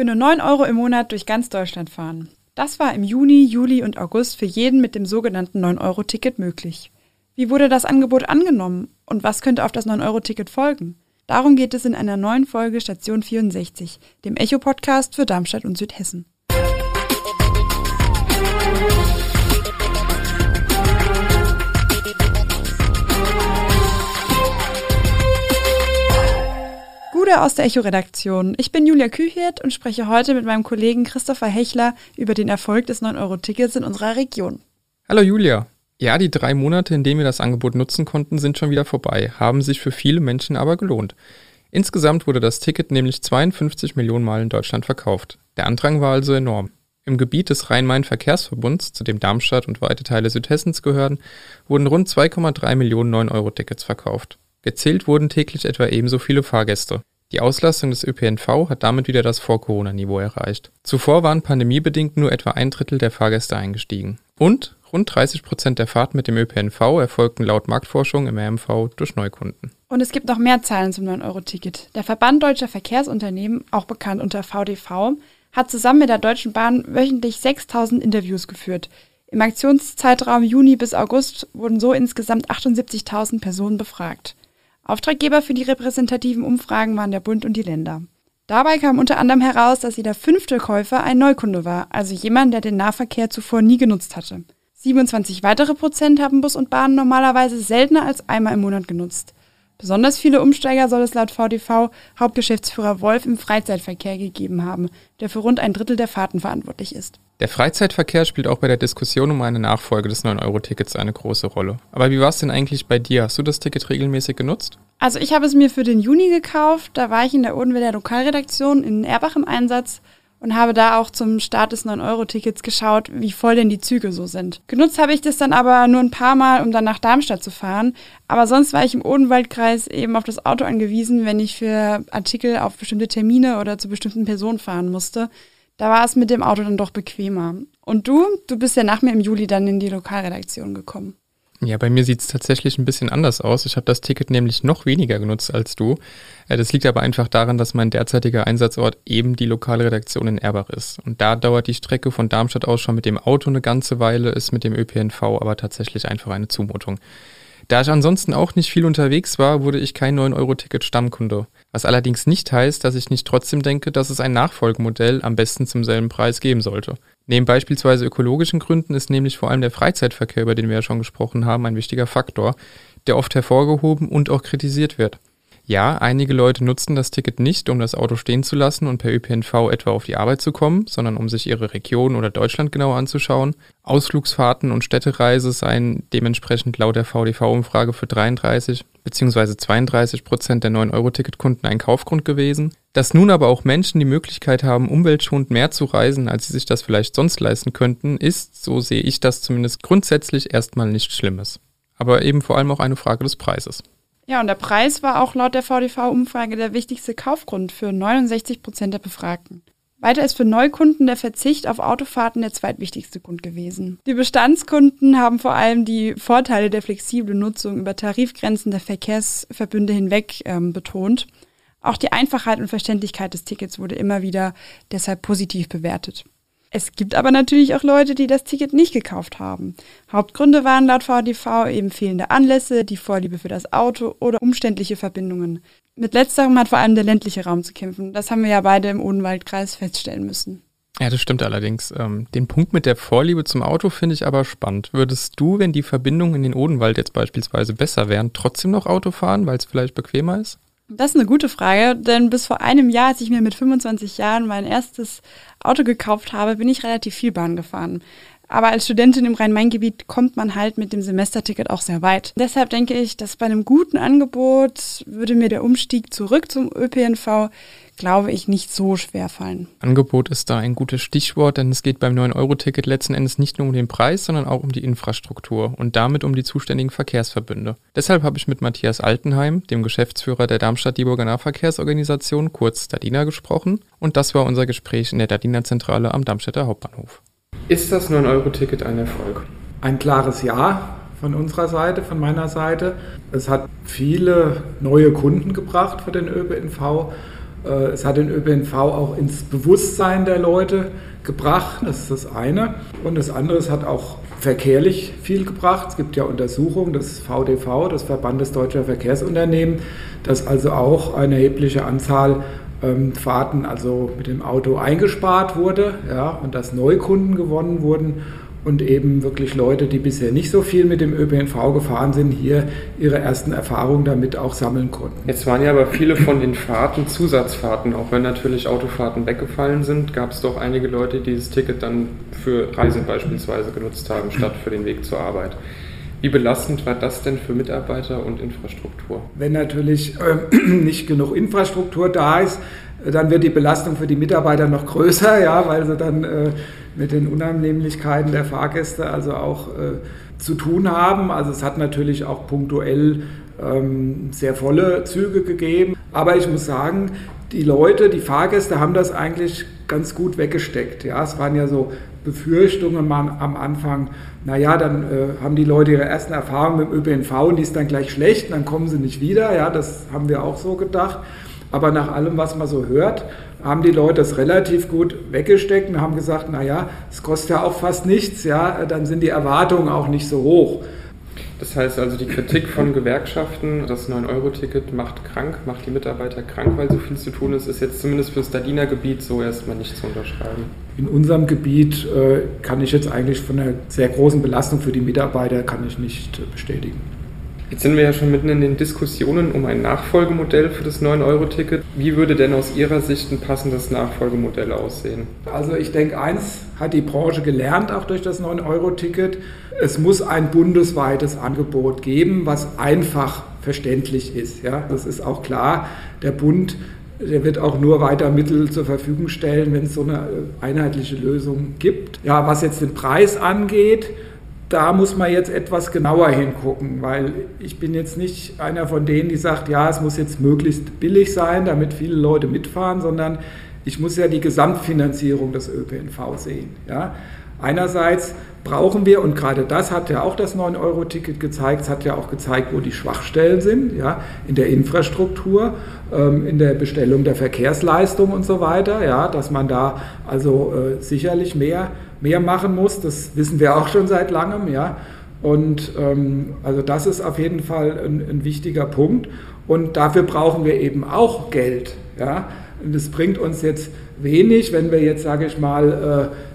Für nur 9 Euro im Monat durch ganz Deutschland fahren. Das war im Juni, Juli und August für jeden mit dem sogenannten 9-Euro-Ticket möglich. Wie wurde das Angebot angenommen und was könnte auf das 9-Euro-Ticket folgen? Darum geht es in einer neuen Folge Station 64, dem Echo-Podcast für Darmstadt und Südhessen. Gude aus der Echo-Redaktion. Ich bin Julia Küchert und spreche heute mit meinem Kollegen Christopher Hechler über den Erfolg des 9-Euro-Tickets in unserer Region. Hallo Julia. Ja, die drei Monate, in denen wir das Angebot nutzen konnten, sind schon wieder vorbei, haben sich für viele Menschen aber gelohnt. Insgesamt wurde das Ticket nämlich 52 Millionen Mal in Deutschland verkauft. Der Andrang war also enorm. Im Gebiet des Rhein-Main-Verkehrsverbunds, zu dem Darmstadt und weite Teile Südhessens gehören, wurden rund 2,3 Millionen 9-Euro-Tickets verkauft. Gezählt wurden täglich etwa ebenso viele Fahrgäste. Die Auslastung des ÖPNV hat damit wieder das Vor-Corona-Niveau erreicht. Zuvor waren pandemiebedingt nur etwa ein Drittel der Fahrgäste eingestiegen. Und rund 30 Prozent der Fahrten mit dem ÖPNV erfolgten laut Marktforschung im RMV durch Neukunden. Und es gibt noch mehr Zahlen zum 9-Euro-Ticket. Der Verband Deutscher Verkehrsunternehmen, auch bekannt unter VDV, hat zusammen mit der Deutschen Bahn wöchentlich 6000 Interviews geführt. Im Aktionszeitraum Juni bis August wurden so insgesamt 78.000 Personen befragt. Auftraggeber für die repräsentativen Umfragen waren der Bund und die Länder. Dabei kam unter anderem heraus, dass jeder fünfte Käufer ein Neukunde war, also jemand, der den Nahverkehr zuvor nie genutzt hatte. 27 weitere Prozent haben Bus und Bahn normalerweise seltener als einmal im Monat genutzt. Besonders viele Umsteiger soll es laut VDV Hauptgeschäftsführer Wolf im Freizeitverkehr gegeben haben, der für rund ein Drittel der Fahrten verantwortlich ist. Der Freizeitverkehr spielt auch bei der Diskussion um eine Nachfolge des 9-Euro-Tickets eine große Rolle. Aber wie war es denn eigentlich bei dir? Hast du das Ticket regelmäßig genutzt? Also ich habe es mir für den Juni gekauft. Da war ich in der Odenwälder Lokalredaktion in Erbach im Einsatz und habe da auch zum Start des 9-Euro-Tickets geschaut, wie voll denn die Züge so sind. Genutzt habe ich das dann aber nur ein paar Mal, um dann nach Darmstadt zu fahren. Aber sonst war ich im Odenwaldkreis eben auf das Auto angewiesen, wenn ich für Artikel auf bestimmte Termine oder zu bestimmten Personen fahren musste. Da war es mit dem Auto dann doch bequemer. Und du? Du bist ja nach mir im Juli dann in die Lokalredaktion gekommen. Ja, bei mir sieht es tatsächlich ein bisschen anders aus. Ich habe das Ticket nämlich noch weniger genutzt als du. Äh, das liegt aber einfach daran, dass mein derzeitiger Einsatzort eben die lokale Redaktion in Erbach ist. Und da dauert die Strecke von Darmstadt aus schon mit dem Auto eine ganze Weile, ist mit dem ÖPNV aber tatsächlich einfach eine Zumutung. Da ich ansonsten auch nicht viel unterwegs war, wurde ich kein 9-Euro-Ticket Stammkunde. Was allerdings nicht heißt, dass ich nicht trotzdem denke, dass es ein Nachfolgemodell am besten zum selben Preis geben sollte. Neben beispielsweise ökologischen Gründen ist nämlich vor allem der Freizeitverkehr, über den wir ja schon gesprochen haben, ein wichtiger Faktor, der oft hervorgehoben und auch kritisiert wird. Ja, einige Leute nutzen das Ticket nicht, um das Auto stehen zu lassen und per ÖPNV etwa auf die Arbeit zu kommen, sondern um sich ihre Region oder Deutschland genauer anzuschauen. Ausflugsfahrten und Städtereise seien dementsprechend laut der VDV-Umfrage für 33 bzw. 32 Prozent der 9-Euro-Ticketkunden ein Kaufgrund gewesen. Dass nun aber auch Menschen die Möglichkeit haben, umweltschonend mehr zu reisen, als sie sich das vielleicht sonst leisten könnten, ist, so sehe ich das zumindest grundsätzlich erstmal nichts Schlimmes. Aber eben vor allem auch eine Frage des Preises. Ja, und der Preis war auch laut der VDV-Umfrage der wichtigste Kaufgrund für 69 Prozent der Befragten. Weiter ist für Neukunden der Verzicht auf Autofahrten der zweitwichtigste Grund gewesen. Die Bestandskunden haben vor allem die Vorteile der flexiblen Nutzung über Tarifgrenzen der Verkehrsverbünde hinweg ähm, betont. Auch die Einfachheit und Verständlichkeit des Tickets wurde immer wieder deshalb positiv bewertet. Es gibt aber natürlich auch Leute, die das Ticket nicht gekauft haben. Hauptgründe waren laut VDV eben fehlende Anlässe, die Vorliebe für das Auto oder umständliche Verbindungen. Mit letzterem hat vor allem der ländliche Raum zu kämpfen. Das haben wir ja beide im Odenwaldkreis feststellen müssen. Ja, das stimmt allerdings. Ähm, den Punkt mit der Vorliebe zum Auto finde ich aber spannend. Würdest du, wenn die Verbindungen in den Odenwald jetzt beispielsweise besser wären, trotzdem noch Auto fahren, weil es vielleicht bequemer ist? Das ist eine gute Frage, denn bis vor einem Jahr, als ich mir mit 25 Jahren mein erstes Auto gekauft habe, bin ich relativ viel Bahn gefahren. Aber als Studentin im Rhein-Main-Gebiet kommt man halt mit dem Semesterticket auch sehr weit. Deshalb denke ich, dass bei einem guten Angebot würde mir der Umstieg zurück zum ÖPNV glaube ich, nicht so schwer fallen. Angebot ist da ein gutes Stichwort, denn es geht beim 9-Euro-Ticket letzten Endes nicht nur um den Preis, sondern auch um die Infrastruktur und damit um die zuständigen Verkehrsverbünde. Deshalb habe ich mit Matthias Altenheim, dem Geschäftsführer der Darmstadt-Dieburger Nahverkehrsorganisation, kurz Dadina, gesprochen und das war unser Gespräch in der Dadina-Zentrale am Darmstädter Hauptbahnhof. Ist das 9-Euro-Ticket ein Erfolg? Ein klares Ja von unserer Seite, von meiner Seite. Es hat viele neue Kunden gebracht für den ÖPNV Äh, es hat den ÖPNV auch ins Bewusstsein der Leute gebracht, das ist das eine. Und das andere, es hat auch verkehrlich viel gebracht. Es gibt ja Untersuchungen des VDV, des Verbandes Deutscher Verkehrsunternehmen, dass also auch eine erhebliche Anzahl ähm, Fahrten also mit dem Auto eingespart wurde ja, und dass Neukunden gewonnen wurden und eben wirklich Leute, die bisher nicht so viel mit dem ÖPNV gefahren sind, hier ihre ersten Erfahrungen damit auch sammeln konnten. Jetzt waren ja aber viele von den Fahrten Zusatzfahrten, auch wenn natürlich Autofahrten weggefallen sind, gab es doch einige Leute, die dieses Ticket dann für Reisen beispielsweise genutzt haben, statt für den Weg zur Arbeit. Wie belastend war das denn für Mitarbeiter und Infrastruktur? Wenn natürlich äh, nicht genug Infrastruktur da ist, dann wird die Belastung für die Mitarbeiter noch größer, ja, weil sie dann äh, mit den Unannehmlichkeiten der Fahrgäste also auch äh, zu tun haben. Also es hat natürlich auch punktuell ähm, sehr volle Züge gegeben. Aber ich muss sagen, die Leute, die Fahrgäste haben das eigentlich ganz gut weggesteckt. Ja, es waren ja so Befürchtungen am Anfang, naja, dann äh, haben die Leute ihre ersten Erfahrungen mit dem ÖPNV und die ist dann gleich schlecht, dann kommen sie nicht wieder. Ja, das haben wir auch so gedacht. Aber nach allem, was man so hört, haben die Leute das relativ gut weggesteckt und haben gesagt, naja, es kostet ja auch fast nichts, ja, dann sind die Erwartungen auch nicht so hoch. Das heißt also, die Kritik von Gewerkschaften, das 9-Euro-Ticket macht krank, macht die Mitarbeiter krank, weil so viel zu tun ist, ist jetzt zumindest für das Dadiner Gebiet so erstmal nicht zu unterschreiben. In unserem Gebiet äh, kann ich jetzt eigentlich von einer sehr großen Belastung für die Mitarbeiter kann ich nicht äh, bestätigen. Jetzt sind wir ja schon mitten in den Diskussionen um ein Nachfolgemodell für das 9-Euro-Ticket. Wie würde denn aus Ihrer Sicht ein passendes Nachfolgemodell aussehen? Also ich denke, eins hat die Branche gelernt, auch durch das 9-Euro-Ticket. Es muss ein bundesweites Angebot geben, was einfach verständlich ist. Ja? Das ist auch klar. Der Bund der wird auch nur weiter Mittel zur Verfügung stellen, wenn es so eine einheitliche Lösung gibt. Ja, was jetzt den Preis angeht, da muss man jetzt etwas genauer hingucken, weil ich bin jetzt nicht einer von denen, die sagt, ja, es muss jetzt möglichst billig sein, damit viele Leute mitfahren, sondern ich muss ja die Gesamtfinanzierung des ÖPNV sehen. Ja. Einerseits brauchen wir, und gerade das hat ja auch das 9-Euro-Ticket gezeigt, es hat ja auch gezeigt, wo die Schwachstellen sind, ja, in der Infrastruktur, ähm, in der Bestellung der Verkehrsleistung und so weiter, ja, dass man da also äh, sicherlich mehr mehr machen muss. Das wissen wir auch schon seit langem, ja. Und ähm, also das ist auf jeden Fall ein, ein, wichtiger Punkt. Und dafür brauchen wir eben auch Geld. Ja? Und es bringt uns jetzt wenig, wenn wir jetzt, sage ich mal, äh,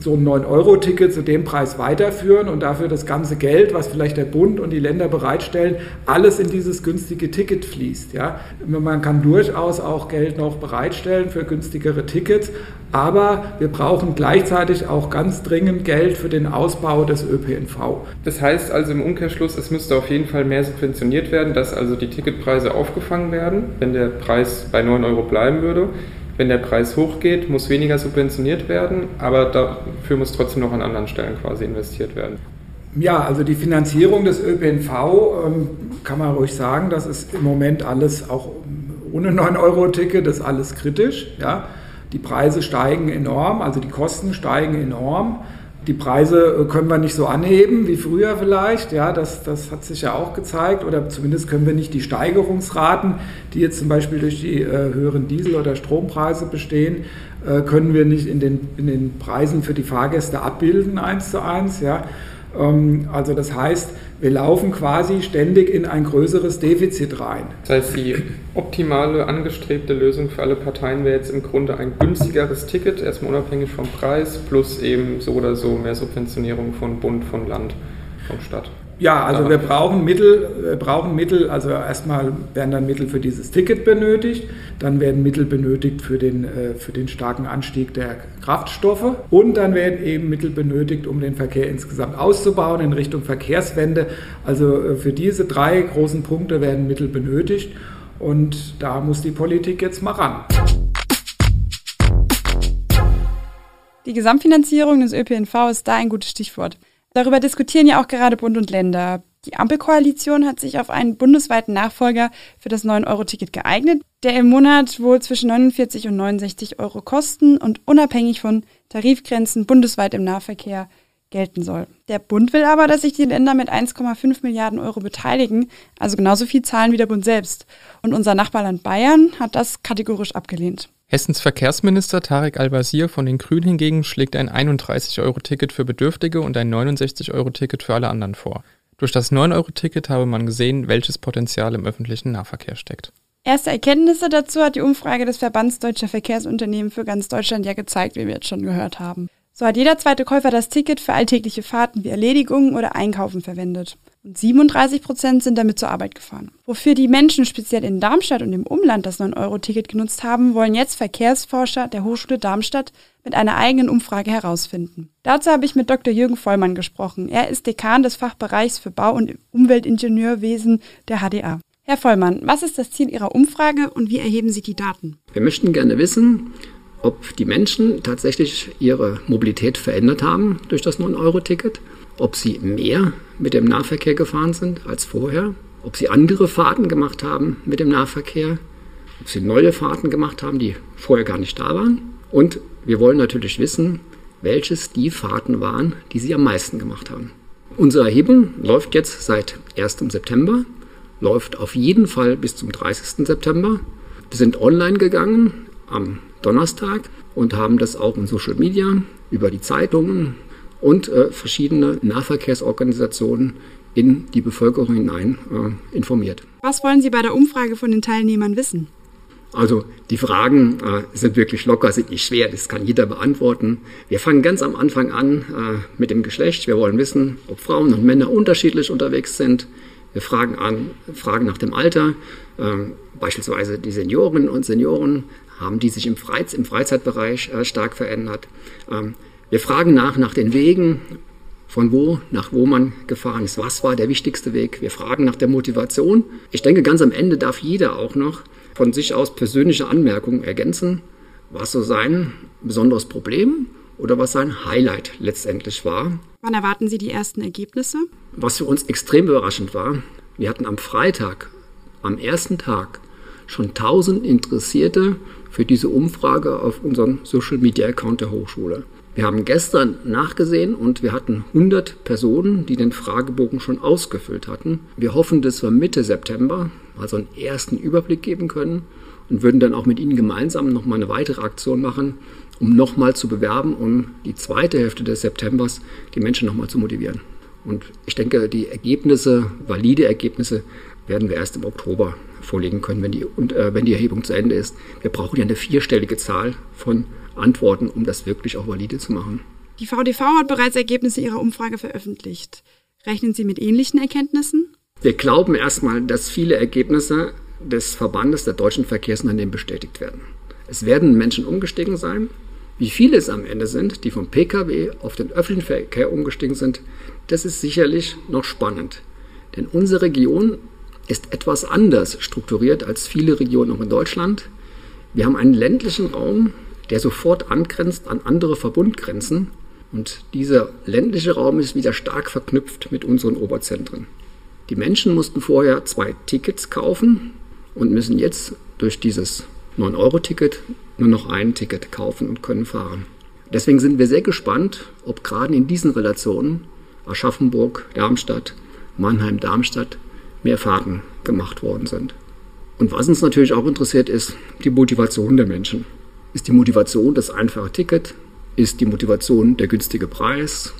so ein 9-Euro-Ticket zu dem Preis weiterführen und dafür das ganze Geld, was vielleicht der Bund und die Länder bereitstellen, alles in dieses günstige Ticket fließt. Ja? Man kann durchaus auch Geld noch bereitstellen für günstigere Tickets, aber wir brauchen gleichzeitig auch ganz dringend Geld für den Ausbau des ÖPNV. Das heißt also im Umkehrschluss, es müsste auf jeden Fall mehr subventioniert werden, dass also die Ticketpreise aufgefangen werden, wenn der Preis bei 9 Euro bleiben würde wenn der Preis hochgeht, muss weniger subventioniert werden, aber dafür muss trotzdem noch an anderen Stellen quasi investiert werden. Ja, also die Finanzierung des ÖPNV ähm, kann man ruhig sagen, das ist im Moment alles auch ohne 9-Euro-Ticket, das ist alles kritisch. Ja. Die Preise steigen enorm, also die Kosten steigen enorm. Die Preise äh, können wir nicht so anheben wie früher vielleicht, ja, das, das hat sich ja auch gezeigt. Oder zumindest können wir nicht die Steigerungsraten, die jetzt zum Beispiel durch die äh, höheren Diesel- oder Strompreise bestehen, äh, können wir nicht in den, in den Preisen für die Fahrgäste abbilden, eins zu eins. Ja. Ähm, also das heißt, wir laufen quasi ständig in ein größeres Defizit rein. Das heißt, die optimale angestrebte Lösung für alle Parteien wäre jetzt im Grunde ein günstigeres Ticket, erstmal unabhängig vom Preis, plus eben so oder so mehr Subventionierung von Bund, von Land, von Stadt. Ja, also wir brauchen Mittel, wir brauchen Mittel, also erstmal werden dann Mittel für dieses Ticket benötigt, dann werden Mittel benötigt für den, äh, für den starken Anstieg der Kraftstoffe und dann werden eben Mittel benötigt, um den Verkehr insgesamt auszubauen in Richtung Verkehrswende. Also äh, für diese drei großen Punkte werden Mittel benötigt und da muss die Politik jetzt mal ran. Die Gesamtfinanzierung des ÖPNV ist da ein gutes Stichwort. Darüber diskutieren ja auch gerade Bund und Länder. Die Ampelkoalition hat sich auf einen bundesweiten Nachfolger für das 9-Euro-Ticket geeignet, der im Monat wohl zwischen 49 und 69 Euro kosten und unabhängig von Tarifgrenzen bundesweit im Nahverkehr gelten soll. Der Bund will aber, dass sich die Länder mit 1,5 Milliarden Euro beteiligen, also genauso viel zahlen wie der Bund selbst. Und unser Nachbarland Bayern hat das kategorisch abgelehnt. Hessens Verkehrsminister Tarek Al-Wazir von den Grünen hingegen schlägt ein 31-Euro-Ticket für Bedürftige und ein 69-Euro-Ticket für alle anderen vor. Durch das 9-Euro-Ticket habe man gesehen, welches Potenzial im öffentlichen Nahverkehr steckt. Erste Erkenntnisse dazu hat die Umfrage des Verbands Deutscher Verkehrsunternehmen für ganz Deutschland ja gezeigt, wie wir jetzt schon gehört haben. So hat jeder zweite Käufer das Ticket für alltägliche Fahrten wie Erledigungen oder Einkaufen verwendet. Und 37 Prozent sind damit zur Arbeit gefahren. Wofür die Menschen speziell in Darmstadt und im Umland das 9-Euro-Ticket genutzt haben, wollen jetzt Verkehrsforscher der Hochschule Darmstadt mit einer eigenen Umfrage herausfinden. Dazu habe ich mit Dr. Jürgen Vollmann gesprochen. Er ist Dekan des Fachbereichs für Bau- und Umweltingenieurwesen der HDA. Herr Vollmann, was ist das Ziel Ihrer Umfrage und wie erheben Sie die Daten? Wir möchten gerne wissen, ob die Menschen tatsächlich ihre Mobilität verändert haben durch das 9-Euro-Ticket, ob sie mehr mit dem Nahverkehr gefahren sind als vorher, ob sie andere Fahrten gemacht haben mit dem Nahverkehr, ob sie neue Fahrten gemacht haben, die vorher gar nicht da waren. Und wir wollen natürlich wissen, welches die Fahrten waren, die sie am meisten gemacht haben. Unsere Erhebung läuft jetzt seit 1. September, läuft auf jeden Fall bis zum 30. September. Wir sind online gegangen am Donnerstag und haben das auch in Social Media über die Zeitungen und äh, verschiedene Nahverkehrsorganisationen in die Bevölkerung hinein äh, informiert. Was wollen Sie bei der Umfrage von den Teilnehmern wissen? Also die Fragen äh, sind wirklich locker, sind nicht schwer, das kann jeder beantworten. Wir fangen ganz am Anfang an äh, mit dem Geschlecht. Wir wollen wissen, ob Frauen und Männer unterschiedlich unterwegs sind. Wir fragen, an, fragen nach dem Alter, äh, beispielsweise die Senioren und Senioren haben die sich im, Freiz im Freizeitbereich äh, stark verändert. Ähm, wir fragen nach, nach den Wegen, von wo nach wo man gefahren ist. Was war der wichtigste Weg? Wir fragen nach der Motivation. Ich denke, ganz am Ende darf jeder auch noch von sich aus persönliche Anmerkungen ergänzen, was so sein besonderes Problem oder was sein Highlight letztendlich war. Wann erwarten Sie die ersten Ergebnisse? Was für uns extrem überraschend war, wir hatten am Freitag, am ersten Tag, schon 1000 Interessierte für diese Umfrage auf unserem Social Media Account der Hochschule. Wir haben gestern nachgesehen und wir hatten 100 Personen, die den Fragebogen schon ausgefüllt hatten. Wir hoffen, dass wir Mitte September also einen ersten Überblick geben können und würden dann auch mit Ihnen gemeinsam nochmal eine weitere Aktion machen, um nochmal zu bewerben, um die zweite Hälfte des Septembers die Menschen nochmal zu motivieren. Und ich denke, die Ergebnisse, valide Ergebnisse, werden wir erst im Oktober vorlegen können, wenn die, und, äh, wenn die Erhebung zu Ende ist. Wir brauchen ja eine vierstellige Zahl von Antworten, um das wirklich auch valide zu machen. Die VDV hat bereits Ergebnisse ihrer Umfrage veröffentlicht. Rechnen Sie mit ähnlichen Erkenntnissen? Wir glauben erstmal, dass viele Ergebnisse des Verbandes der deutschen Verkehrsunternehmen bestätigt werden. Es werden Menschen umgestiegen sein. Wie viele es am Ende sind, die vom Pkw auf den öffentlichen Verkehr umgestiegen sind, das ist sicherlich noch spannend. Denn unsere Region ist etwas anders strukturiert als viele Regionen auch in Deutschland. Wir haben einen ländlichen Raum, der sofort angrenzt an andere Verbundgrenzen. Und dieser ländliche Raum ist wieder stark verknüpft mit unseren Oberzentren. Die Menschen mussten vorher zwei Tickets kaufen und müssen jetzt durch dieses 9-Euro-Ticket nur noch ein Ticket kaufen und können fahren. Deswegen sind wir sehr gespannt, ob gerade in diesen Relationen Aschaffenburg, Darmstadt, Mannheim, Darmstadt mehr Fahrten gemacht worden sind. Und was uns natürlich auch interessiert, ist die Motivation der Menschen. Ist die Motivation das einfache Ticket? Ist die Motivation der günstige Preis?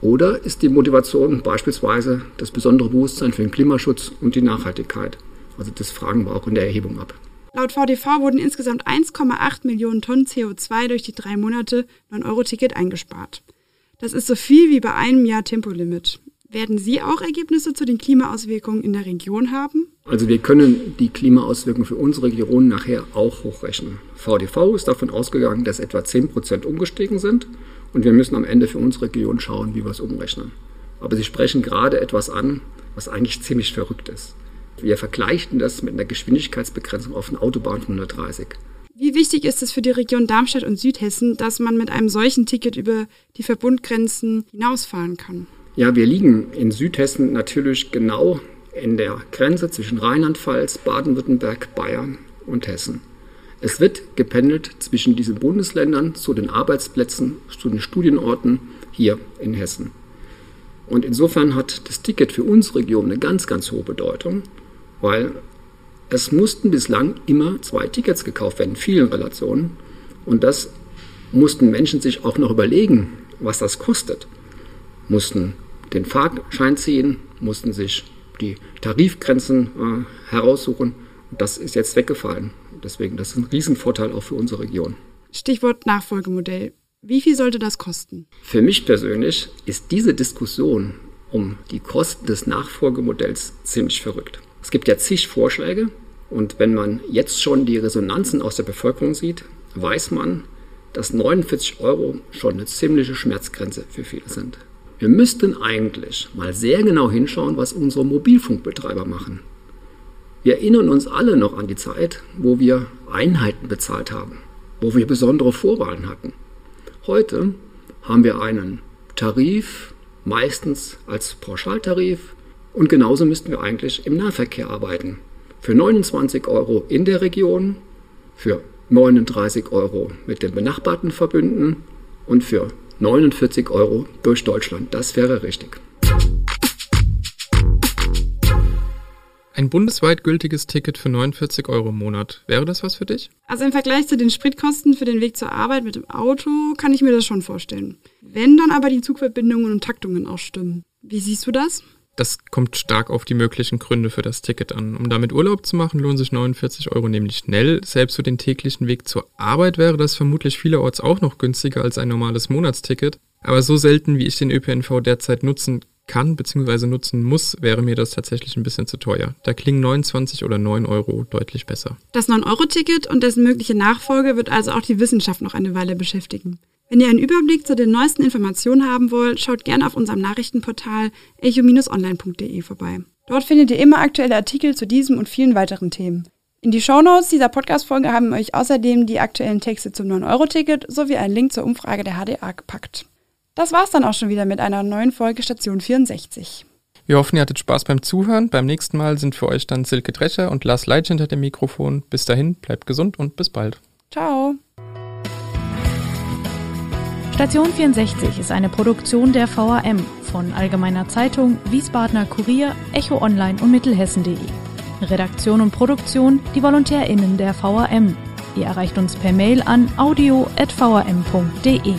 Oder ist die Motivation beispielsweise das besondere Bewusstsein für den Klimaschutz und die Nachhaltigkeit? Also das fragen wir auch in der Erhebung ab. Laut VDV wurden insgesamt 1,8 Millionen Tonnen CO2 durch die drei Monate 9-Euro-Ticket eingespart. Das ist so viel wie bei einem Jahr Tempolimit. Werden Sie auch Ergebnisse zu den Klimaauswirkungen in der Region haben? Also wir können die Klimaauswirkungen für unsere Region nachher auch hochrechnen. VDV ist davon ausgegangen, dass etwa 10% umgestiegen sind und wir müssen am Ende für unsere Region schauen, wie wir es umrechnen. Aber Sie sprechen gerade etwas an, was eigentlich ziemlich verrückt ist. Wir vergleichen das mit einer Geschwindigkeitsbegrenzung auf einer Autobahn von 130. Wie wichtig ist es für die Region Darmstadt und Südhessen, dass man mit einem solchen Ticket über die Verbundgrenzen hinausfahren kann? Ja, wir liegen in Südhessen natürlich genau in der Grenze zwischen Rheinland-Pfalz, Baden-Württemberg, Bayern und Hessen. Es wird gependelt zwischen diesen Bundesländern zu den Arbeitsplätzen, zu den Studienorten hier in Hessen. Und insofern hat das Ticket für unsere Region eine ganz, ganz hohe Bedeutung, weil es mussten bislang immer zwei Tickets gekauft werden, in vielen Relationen. Und das mussten Menschen sich auch noch überlegen, was das kostet. Mussten den Fahrschein ziehen, mussten sich die Tarifgrenzen äh, heraussuchen. Das ist jetzt weggefallen. Deswegen, das ist ein Riesenvorteil auch für unsere Region. Stichwort Nachfolgemodell. Wie viel sollte das kosten? Für mich persönlich ist diese Diskussion um die Kosten des Nachfolgemodells ziemlich verrückt. Es gibt ja zig Vorschläge und wenn man jetzt schon die Resonanzen aus der Bevölkerung sieht, weiß man, dass 49 Euro schon eine ziemliche Schmerzgrenze für viele sind. Wir müssten eigentlich mal sehr genau hinschauen, was unsere Mobilfunkbetreiber machen. Wir erinnern uns alle noch an die Zeit, wo wir Einheiten bezahlt haben, wo wir besondere Vorwahlen hatten. Heute haben wir einen Tarif, meistens als Pauschaltarif, und genauso müssten wir eigentlich im Nahverkehr arbeiten. Für 29 Euro in der Region, für 39 Euro mit den benachbarten Verbünden und für 49 Euro durch Deutschland. Das wäre richtig. Ein bundesweit gültiges Ticket für 49 Euro im Monat. Wäre das was für dich? Also im Vergleich zu den Spritkosten für den Weg zur Arbeit mit dem Auto kann ich mir das schon vorstellen. Wenn dann aber die Zugverbindungen und Taktungen auch stimmen. Wie siehst du das? Das kommt stark auf die möglichen Gründe für das Ticket an. Um damit Urlaub zu machen, lohnen sich 49 Euro nämlich schnell. Selbst für den täglichen Weg zur Arbeit wäre das vermutlich vielerorts auch noch günstiger als ein normales Monatsticket. Aber so selten, wie ich den ÖPNV derzeit nutzen kann bzw. nutzen muss, wäre mir das tatsächlich ein bisschen zu teuer. Da klingen 29 oder 9 Euro deutlich besser. Das 9-Euro-Ticket und dessen mögliche Nachfolge wird also auch die Wissenschaft noch eine Weile beschäftigen. Wenn ihr einen Überblick zu den neuesten Informationen haben wollt, schaut gerne auf unserem Nachrichtenportal echo-online.de vorbei. Dort findet ihr immer aktuelle Artikel zu diesem und vielen weiteren Themen. In die Shownotes dieser Podcast-Folge haben wir euch außerdem die aktuellen Texte zum 9-Euro-Ticket sowie einen Link zur Umfrage der HDA gepackt. Das war's dann auch schon wieder mit einer neuen Folge Station 64. Wir hoffen, ihr hattet Spaß beim Zuhören. Beim nächsten Mal sind für euch dann Silke Drescher und Lars Leitsch hinter dem Mikrofon. Bis dahin, bleibt gesund und bis bald. Ciao. Station 64 ist eine Produktion der VAM von Allgemeiner Zeitung, Wiesbadener Kurier, Echo Online und Mittelhessen.de. Redaktion und Produktion die VolontärInnen der VAM. Ihr erreicht uns per Mail an audio.vam.de.